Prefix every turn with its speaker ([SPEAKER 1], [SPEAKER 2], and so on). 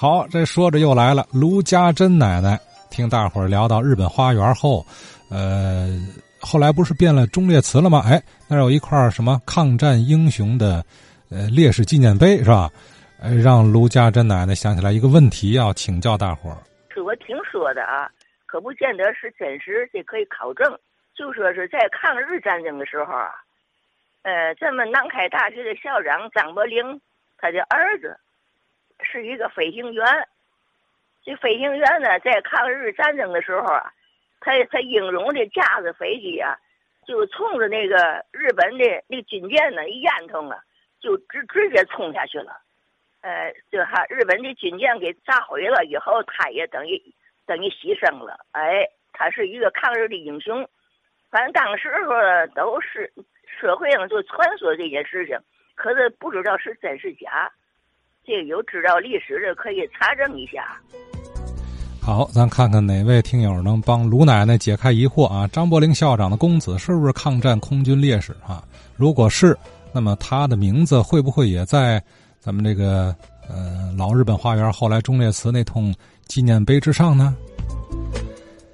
[SPEAKER 1] 好，这说着又来了，卢家珍奶奶。听大伙儿聊到日本花园后，呃，后来不是变了忠烈祠了吗？哎，那有一块什么抗战英雄的呃烈士纪念碑是吧？呃，让卢家珍奶奶想起来一个问题要请教大伙儿。
[SPEAKER 2] 是我听说的啊，可不见得是真实，这可以考证。就说是在抗日战争的时候啊，呃，咱们南开大学的校长张伯苓，他的儿子是一个飞行员。这飞行员呢，在抗日战争的时候啊，他他英勇的驾着飞机啊，就冲着那个日本的那军舰呢一烟囱啊，就直直接冲下去了。呃，就哈日本的军舰给炸毁了以后，他也等于等于牺牲了。哎，他是一个抗日的英雄。反正当时候都是社会上就传说这件事情，可是不知道是真是假。这有知道历史的可以查证一下。
[SPEAKER 1] 好，咱看看哪位听友能帮卢奶奶解开疑惑啊？张伯苓校长的公子是不是抗战空军烈士啊？如果是，那么他的名字会不会也在咱们这个呃老日本花园后来忠烈祠那通纪念碑之上呢？